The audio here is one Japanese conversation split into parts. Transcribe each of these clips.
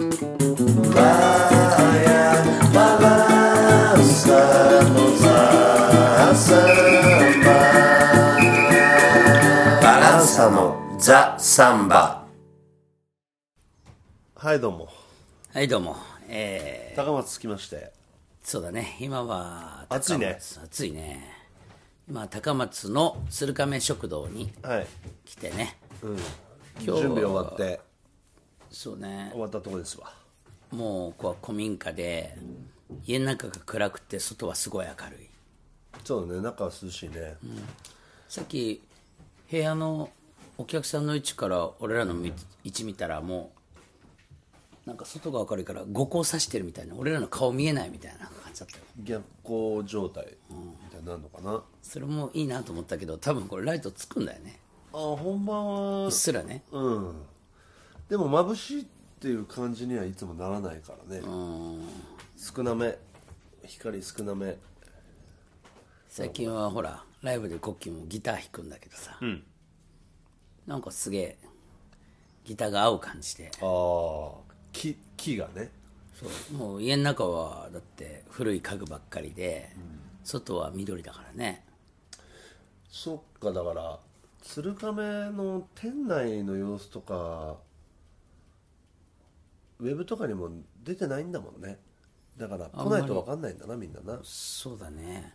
バランサのザ・サンバ。はいどうも。はいどうも。えー、高松着きまして。そうだね。今は高松暑いね。暑いね。今高松の鶴亀食堂にはい。来てね。準備終わってそうね。終わったとこですわ。もうここは古民家で家の中が暗くて外はすごい明るい。そうだね中は涼しいね、さっき部屋のお客さんの位置から俺らのみ位置見たらもうなんか外が明るいから五光さしてるみたいな俺らの顔見えないみたいな感じだったよ。逆光状態みたいになるのかな、あそれもいいなと思ったけど多分これライトつくんだよね。本番は。うっすらね。うんでも眩しいっていう感じにはいつもならないからね。少なめ。光少なめ。最近はほらライブでコッキーもギター弾くんだけどさ、なんかすげえギターが合う感じで。ああ木木がね。そう。もう家の中はだって古い家具ばっかりで、外は緑だからね。そっかだから鶴亀の店内の様子とかウェブとかにも出てないんだもんね。だから来ないと分かんないんだなみんなな。そうだね。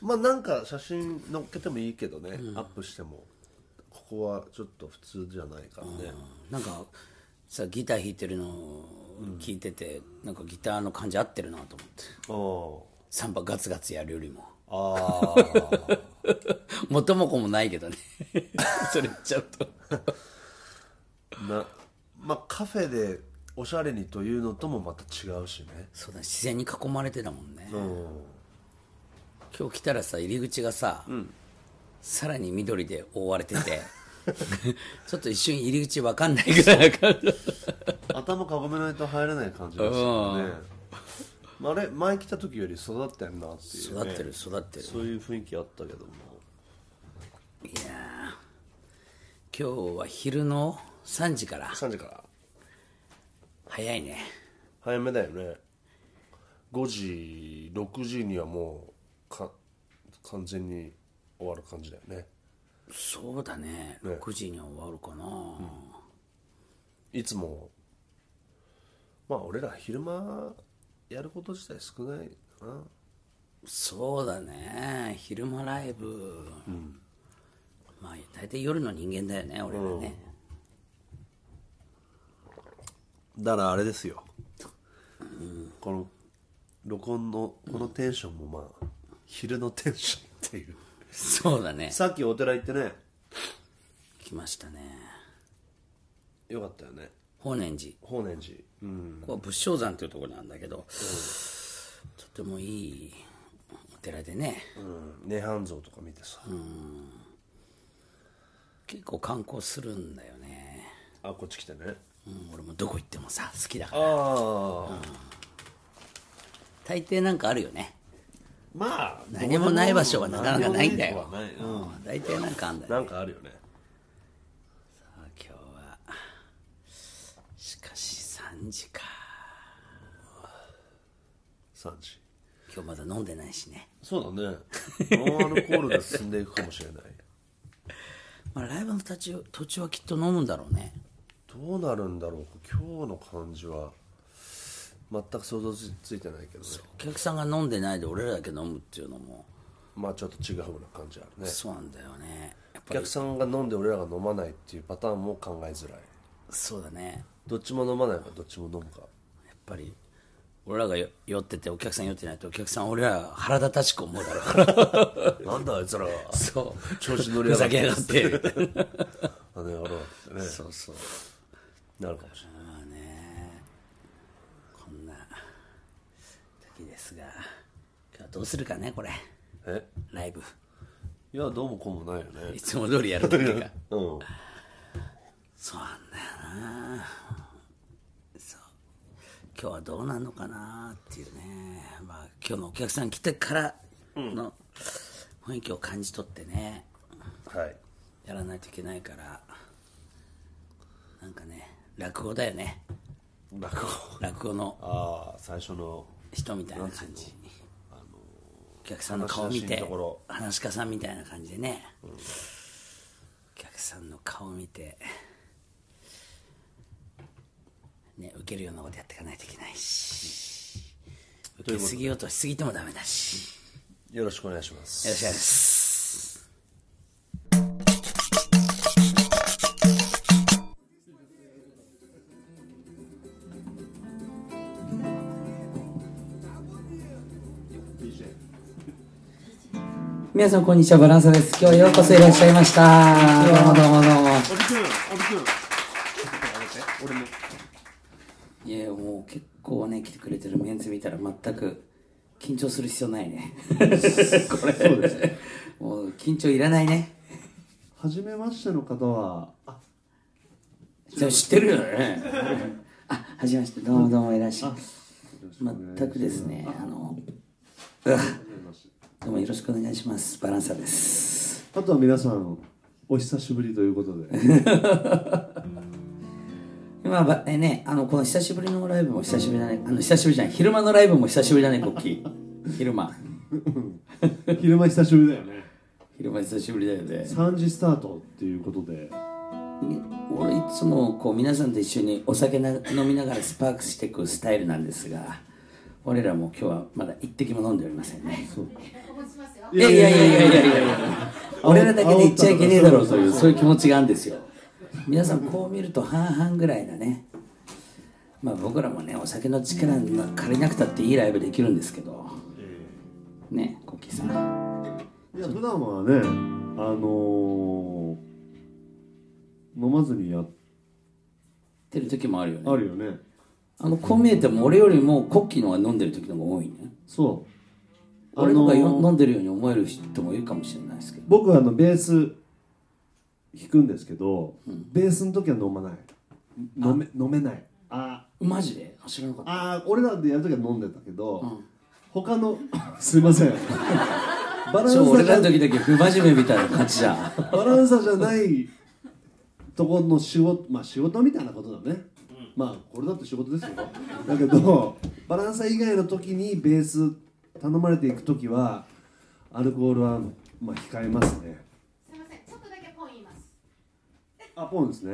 まあなんか写真載っけてもいいけどね、アップしても。ここはちょっと普通じゃないからね、なんかさギター弾いてるのを聞いてて、なんかギターの感じ合ってるなと思って。あサンバガツガツやるよりも。ああ。元も子もないけどね。それ言っちゃうと。あ なまあカフェでおしゃれにというのともまた違うしね。そうだ自然に囲まれてたもんね、うん。今日来たらさ入り口がさ、さらに緑で覆われてて。ちょっと一瞬入り口わかんないぐらいな感じ頭かごめないと入れない感じですよね、まあ、あれ前来た時より育ってんなっていう、ね、育ってる育ってる。そういう雰囲気あったけども。いやー。今日は昼の3時から。3時から早いね。早めだよね。5時6時にはもうか完全に終わる感じだよね。そうだね。ね。6時には終わるかな、いつもまあ俺ら昼間やること自体少ないかな。そうだね。昼間ライブ、まあ大体夜の人間だよね俺らね、だからあれですよ、この録音のこのテンションもまあ昼のテンションっていう。そうだね。さっきお寺行ってね。来ましたね。よかったよね。法然寺。法然寺。うん。ここは仏生山というところなんだけど、とてもいいお寺でね。うん。涅槃像とか見てさ、結構観光するんだよね、あこっち来てねうん、俺もどこ行ってもさ好きだから。ああ、大抵なんかあるよね。まあ何もない場所はなかなかないんだよ。何でもないとはない大体なんかあんだうん、よ、なんかあるよね。あ今日はしかし3時か。3時今日まだ飲んでないしね、そうだね。ノンアルコールで進んでいくかもしれない。まあ、ライブの途中途中はきっと飲むんだろうねどうなるんだろう？今日の感じは。全く想像ついてないけどね。お客さんが飲んでないで俺らだけ飲むっていうのも。まあちょっと違うような感じあるね。そうなんだよね。お客さんが飲んで俺らが飲まないっていうパターンも考えづらい。そうだね。どっちも飲まないかどっちも飲むか。やっぱり俺らがよ酔っててお客さん酔ってないとお客さん俺ら腹立たしく思うだろう。なんだあいつら。がそう。調子乗りやがって。ふざけやがって。みたいなあの野郎ってね。そうそうなるかもしれない。まあね。こんな時ですが今日はどうするかねこれ。え？ライブ。いやどうもこうもないよね。いつも通りやるだけがうん。そうなんだよな。そう。今日はどうなんのかなっていうね。まあ今日のお客さん来てからの雰囲気を感じ取ってね。はい。やらないといけないから。なんかね落語だよね。落語？落語の。ああ最初の。人みたいな感じ。お客さんの顔見て話し家さんみたいな感じでね、お客さんの顔見てね受けるようなことやっていかないといけないし。受けすぎようとしすぎてもダメだし。よろしくお願いします。よろしくお願いします皆さんこんにちはバランサです。今日はようこそいらっしゃいました。どうもどうも。どうもいやもう結構ね来てくれてるメンツ見たら全く緊張する必要ないね。これ。そうですねもう緊張いらないね。初めましての方は。あじゃあ知ってるよね。あはじめまして。どうもどうもいらっしゃい。全くですね。あのうわどうもよろしくお願いします。バランサです。あとは皆さんお久しぶりということで。まあばえねあのこの久しぶりのライブも久しぶりだね。あの久しぶりじゃない。昼間のライブも久しぶりだねコッキー昼間。昼間久しぶりだよね。昼間久しぶりだよね。3時スタートっていうことで。俺いつもこう皆さんと一緒にお酒な飲みながらスパークしていくスタイルなんですが俺らも今日はまだ一滴も飲んでおりませんねいやいやいやいや。いやいやいや俺らだけで言っちゃいけねえだろうというそういう気持ちがあるんですよ。皆さんこう見ると半々ぐらいだね。まあ僕らもねお酒の力な借りなくたっていいライブできるんですけど。ねコッキーさん。いや普段はねあのー飲まずにやっ出る時もあるよね。あるよね。あのこう見えても俺よりもコッキーの方が飲んでる時の方が多いね。そう俺の方が飲んでるように思える人もいるかもしれないですけど。僕はあのベース弾くんですけど、ベースの時は飲まない。飲め飲めない。あマジで？あ知らなかった。あ俺らでやる時は飲んでたけど、他の すいません。バランサじゃらの時だけ不真面目みたいな感じじゃん。バランサじゃないところの仕事まあ仕事みたいなことだね、まあこれだって仕事ですよ。だけどバランサ以外の時にベース頼まれていく時はアルコールはまあ控えますね。すみません、ちょっとだけポン言います。あポンですね。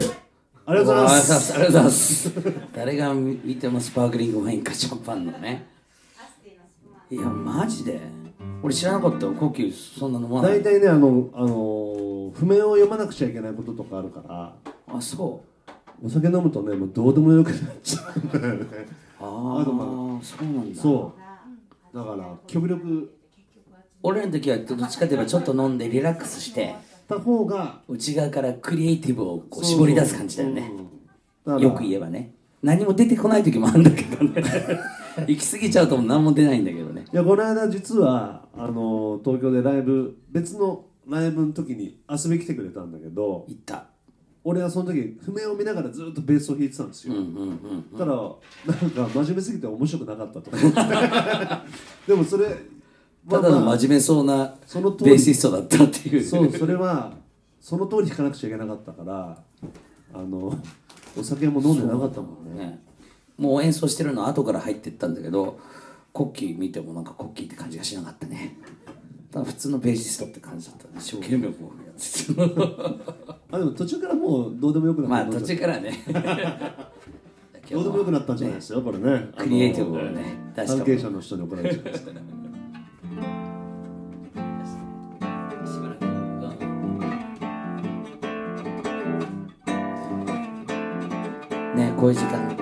ありがとうございます。ありがとうございます。誰が見てもスパークリングワインかシャンパンのね。いやマジで。俺知らなかったよコッキーそんな飲まない大体ねあの、あの譜面を読まなくちゃいけないこととかあるから。あそう。お酒飲むとねもうどうでもよくなっちゃうんだよね。ああそうなんだ。そうだから極力。俺らの時はどっちかといえばちょっと飲んでリラックスしてた方が。内側からクリエイティブをこう絞り出す感じだよね。よく言えばね。何も出てこない時もあるんだけどね。行き過ぎちゃうともう何も出ないんだけどね。いやこの間実はあの東京でライブ別のライブの時に遊びに来てくれたんだけど。行った俺はその時譜面を見ながらずっとベースを弾いてたんですよ、たらなんか真面目すぎて面白くなかったと でもそれただのまあ真面目そうなそのベーシストだったっていう。そうそれはその通り弾かなくちゃいけなかったからあのお酒も飲んでなかったもんね。ね。もう演奏してるの後から入ってったんだけどコッキー見てもなんかコッキーって感じがしなかったね。ただ普通のベーシストって感じだったね。一生懸命こうあでも途中からもうどうでもよくなった。まあ途中からね。どうでもよくなったんじゃないですよ、これね。クリエイティブをね出した関係者の人に怒られちゃねこういう時間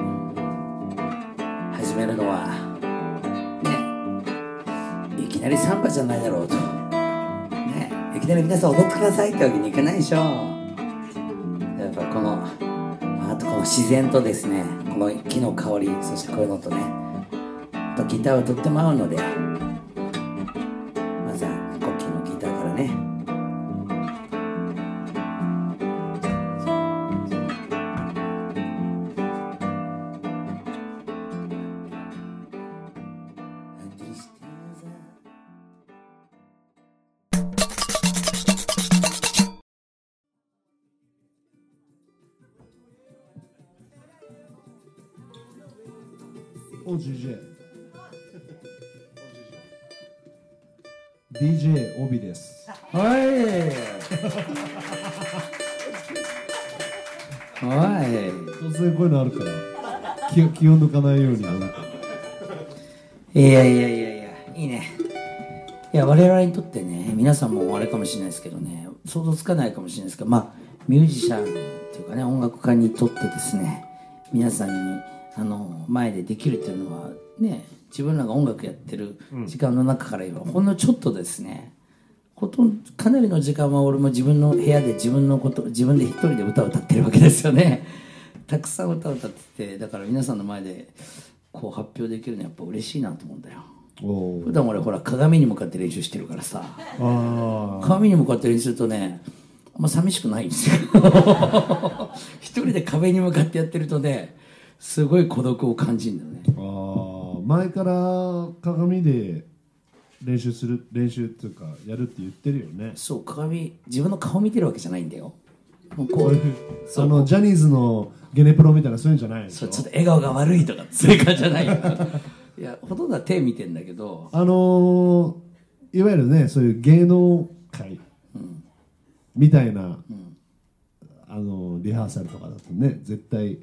始めるのはねいきなりサンバじゃないだろうと。ねいきなり皆さん踊ってくださいってわけにいかないでしょやっぱこのあとこの自然とですねこの木の香りそしてこういうのとねとギターはとっても合うのでお GJ DJ 帯です。はい。はい。突然こういうのあるから気を気を抜かないようにいやいやいやいやいいね。いや我々にとってね皆さんもあれかもしれないですけどね想像つかないかもしれないですけどまあミュージシャンっていうかね音楽家にとってですね皆さんにあの前でできるっていうのはね自分らが音楽やってる時間の中から言えば、ほんのちょっとですね。ほとんどかなりの時間は俺も自分の部屋で自分のこと自分で一人で歌を歌ってるわけですよね。たくさん歌を歌っててだから皆さんの前でこう発表できるのはやっぱ嬉しいなと思うんだよ。お普段俺ほら鏡に向かって練習してるからさ。あ鏡に向かって練習するとねあんま寂しくないんですよ。一人で壁に向かってやってるとねすごい孤独を感じるんだよね。あー前から鏡で練習する練習っていうかやるって言ってるよね。そう鏡自分の顔見てるわけじゃないんだよ。もうこそうういう。あのジャニーズのゲネプロみたいなそういうんじゃないでしょ？そうちょっと笑顔が悪いとかそういう感じじゃないよ。いやほとんどは手見てんだけど。あのーいわゆるねそういう芸能界みたいな、あのリハーサルとかだとね絶対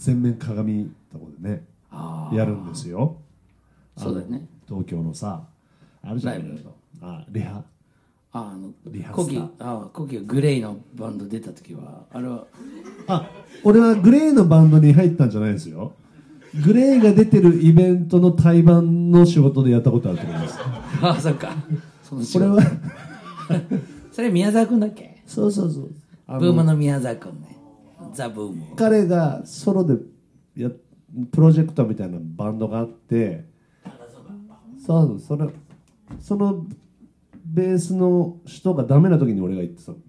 全面鏡とこでねあやるんですよ。そうだよね。東京のさあるじゃない？ライブあリハ。ああのリハコキああコキがグレイのバンド出た時はあれは。あ俺はグレーのバンドに入ったんじゃないですよ。グレーが出てるイベントの対バンの仕事でやったことあると思います。ああそっか。その仕事。これは。それ宮沢君だっけ？そうそうそう。ブームの宮沢君ねザ・ブーム彼がソロでやプロジェクトみたいなバンドがあってそうそれそのベースの人がダメな時に俺が行ってたのね。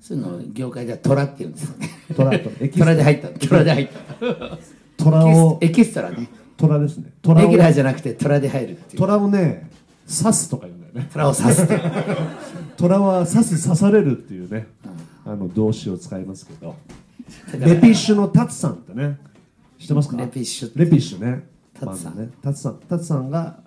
そういうのを業界ではトラって言うんですよね。トラと エキストラで入った。トラ。で入った。トラをエキストラね。トラですね。トラをレギュラーじゃなくてトラで入るっていう。トラをね刺すとか言うんだよね。トラを刺すって。トラは刺す刺されるっていうね、あの動詞を使いますけどレピッシュのタツさんってね。知ってますか？レピッシュ。レピッシュね。タツさん。ね。タツさん。タツさんが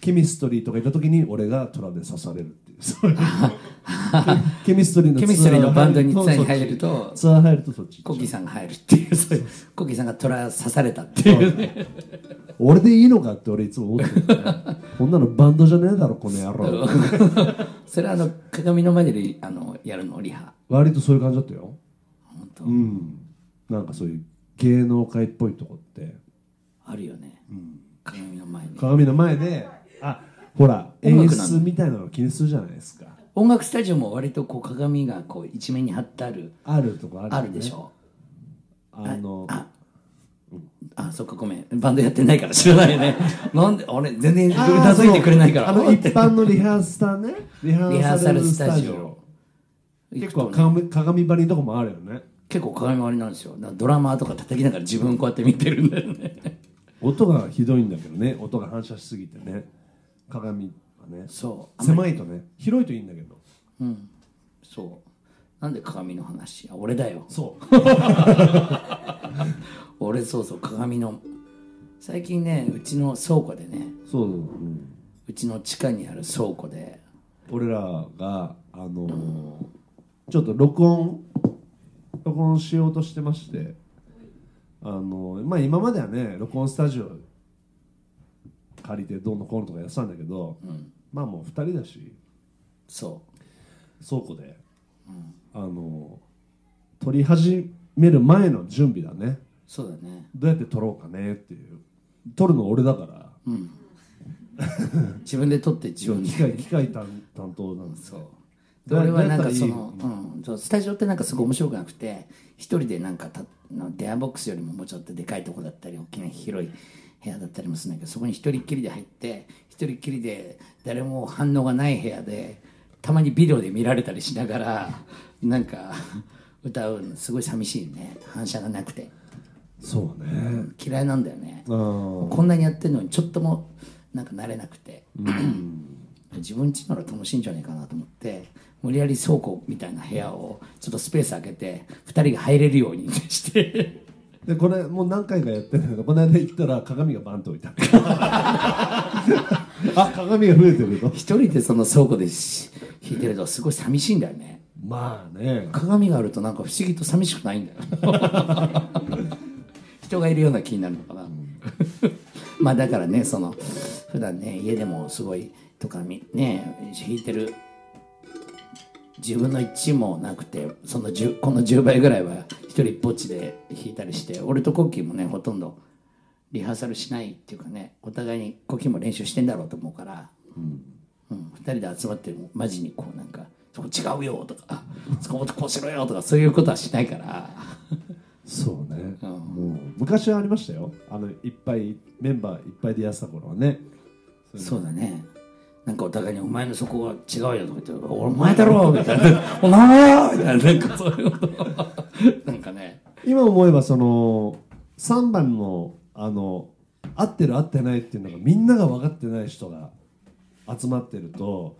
ケミストリーとか行った時に俺がトラで刺されるっていう。そういう。ケミストリーのケミストリーのバンドにツアーに入るとツアー入るとそっちコキさんが入るっていう。そういう。コキさんがトラ刺されたっていう。ね 俺でいいのかって俺いつも思ってるね。こんなのバンドじゃねえだろこの野郎。それはあの鏡の前でリあのやるのリハ。割とそういう感じだったよ本当、うん。なんかそういう芸能界っぽいとこって。あるよね、鏡の前に鏡の前であほら演出みたいなの気にするじゃないですか。音楽スタジオも割とこう鏡がこう一面に貼ってある。あるとこあるよね。あるでしょ。あのああそっかごめん。バンドやってないから知らないよね。なんであれ全然うなずいてくれないから。あの一般のリハーサルね。リハーサルスタジオ。オ。結構鏡鏡張りのとこもあるよね結構鏡割りなんですよ。ドラマーとか叩きながら自分こうやって見てるんだよね。音がひどいんだけどね。音が反射しすぎてね。鏡はね。そう。狭いとね広いといいんだけど。うん。そう。なんで鏡の話？あ俺だよ。そう。俺そうそう鏡の最近ねうちの倉庫でねそう、うん、うちの地下にある倉庫で俺らがあのーちょっと録音録音しようとしてましてあのーまあ今まではね録音スタジオ借りてどうのこうのとかやってたんだけど、まあもう2人だしそ倉庫で、あのー撮り始める前の準備だね。うそうだね。どうやって撮ろうかねっていう。撮るの俺だから。自分で撮って自分で。機械機械担担当なんですそう。どうで俺はなんかその、うん、そうスタジオってなんかすごい面白くなくて一人でなんかたの電話ボックスよりももうちょっとでかいとこだったり大きな広い部屋だったりもするんだけどそこに一人っきりで入って一人っきりで誰も反応がない部屋でたまにビデオで見られたりしながらなんか歌うのすごい寂しいね。反射がなくて。そうね。嫌いなんだよね。こんなにやってるのにちょっともなんか慣れなくて、自分家なら楽しいんじゃないかなと思って無理やり倉庫みたいな部屋をちょっとスペース空けて2人が入れるようにして。でこれもう何回かやってるけどこの間行ったら鏡がバンと置いてあ 鏡が増えてると一人でその倉庫でし弾いてるとすごい寂しいんだよね。まあね。鏡があるとなんか不思議と寂しくないんだよ。人がいるような気になるのかな、まあだからねその普段ね家でもすごいとかみね弾いてる。自分の一もなくてその10この10倍ぐらいは一人ぼっちで弾いたりして俺とコッキーもねほとんどリハーサルしないっていうかねお互いにコッキーも練習してんだろうと思うから、うん、2人で集まってもマジにこうなんか「そこ違うよ」とかあ「そこもっとこうしろよ」とかそういうことはしないから。そうね、うん。もう昔はありましたよ。あのいっぱいメンバーいっぱいでやってた頃はね。そうだねなんかお互いに「お前のそこは違うよ」とか言って「お前だろ」みたいな「お前よ」みたいな。なんかそういうこと。なんかね。今思えばその3番のあの合ってる合ってないっていうのがみんなが分かってない人が集まってると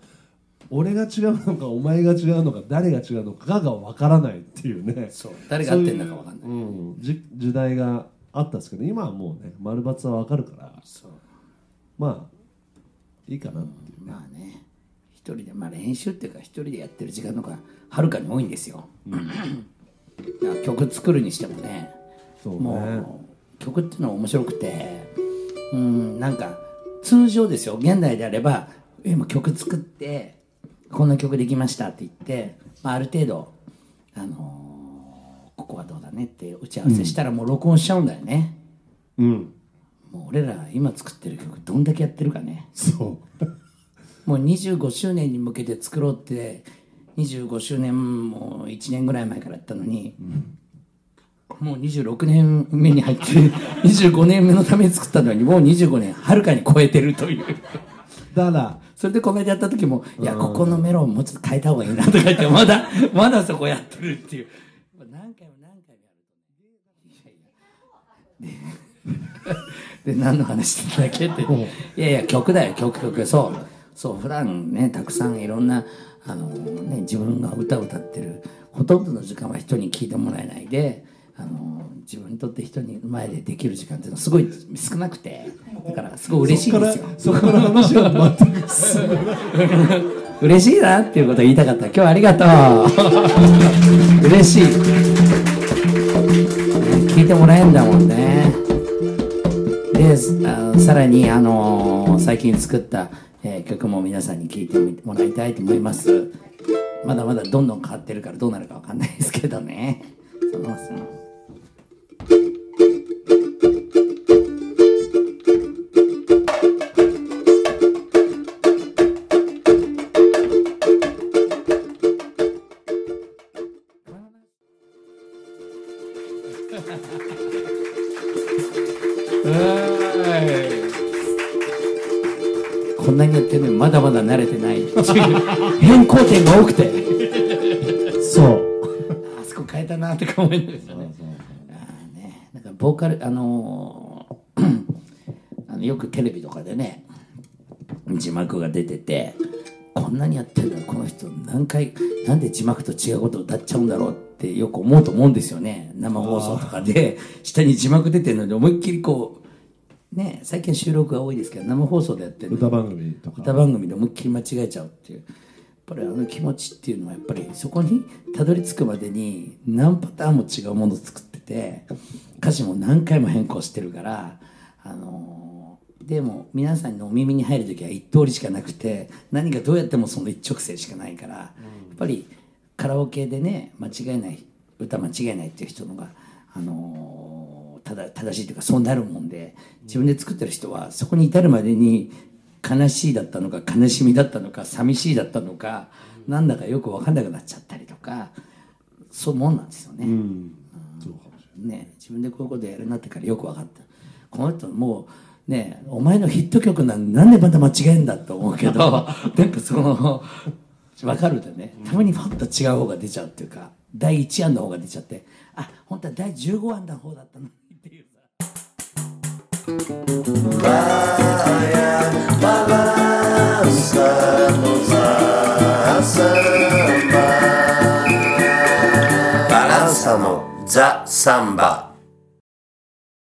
俺が違うのかお前が違うのか誰が違うのかが分からないっていうね。そう。誰が合ってんだか分かんない。そうん、じ時代があったんですけど今はもうね丸抜は分かるから。まあいいかなっていう。まあね。一人でまあ練習っていうか一人でやってる時間の方がはるかに多いんですよ、だから曲作るにしてもね。そうね。もう曲っていうのは面白くて。うんなんか通常ですよ。現代であれば今曲作ってこんな曲できましたって言って、まあ、ある程度あのーここはどうだねって打ち合わせしたらもう録音しちゃうんだよね、うんもう俺ら今作ってる曲どんだけやってるかね。そう。もう25周年に向けて作ろうって25周年も1年ぐらい前からやったのに、もう26年目に入って 25年目のために作ったのにもう25年はるかに超えてるという。だからそれでこの間やった時も「いやここのメロンもうちょっと変えた方がいいな」とか言ってまだまだそこやってるっていう。何回も何回もやるとね。いやいやでで何の話してたっけって。いやいや曲だよ。曲曲。そう。そう普段ねたくさんいろんなあの、ね、自分が歌を歌ってるほとんどの時間は人に聞いてもらえないであの自分にとって人に前でできる時間っていうのはすごい少なくて。だからすごい嬉しいんですよ。そこから話は全く嬉しいなっていうことを言いたかった。今日はありがとう。嬉しい、ね聞いてもらえんだもんねでさらに、あの最近作った、曲も皆さんに聴いてもらいたいと思います。まだまだどんどん変わってるからどうなるかわかんないですけどね。そうそう。こ んなにやってるのにまだまだ慣れてない。変更点が多くて。そう。あそこ変えたなとか思いながらね。あーね。なんかボーカルあのー あのよくテレビとかでね字幕が出ててこんなにやってるのにこの人何回なんで字幕と違うことを歌っちゃうんだろうってよく思うと思うんですよね。生放送とかで。下に字幕出てるのに思いっきりこうね最近収録が多いですけど生放送でやってる。歌番組とか。歌番組で思いっきり間違えちゃうっていう。やっぱりあの気持ちっていうのはやっぱりそこにたどり着くまでに何パターンも違うものを作ってて歌詞も何回も変更してるからあのーでも皆さんのお耳に入る時は一通りしかなくて何がどうやってもその一直線しかないから、やっぱりカラオケでね間違えない歌間違えないっていう人のがあのーただ正しいというかそうなるもんで自分で作ってる人はそこに至るまでに悲しいだったのか悲しみだったのか寂しいだったのか、なんだかよく分かんなくなっちゃったりとかそういうもんなんですよね。ね。自分でこういうことやるなってからよく分かった。この人もうねお前のヒット曲なんなんでまた間違えんだと思うけど なんかその分かるでね。たまにファッと違う方が出ちゃうっていうか第1案の方が出ちゃってあ本当は第15案の方だったのザ・サンバ。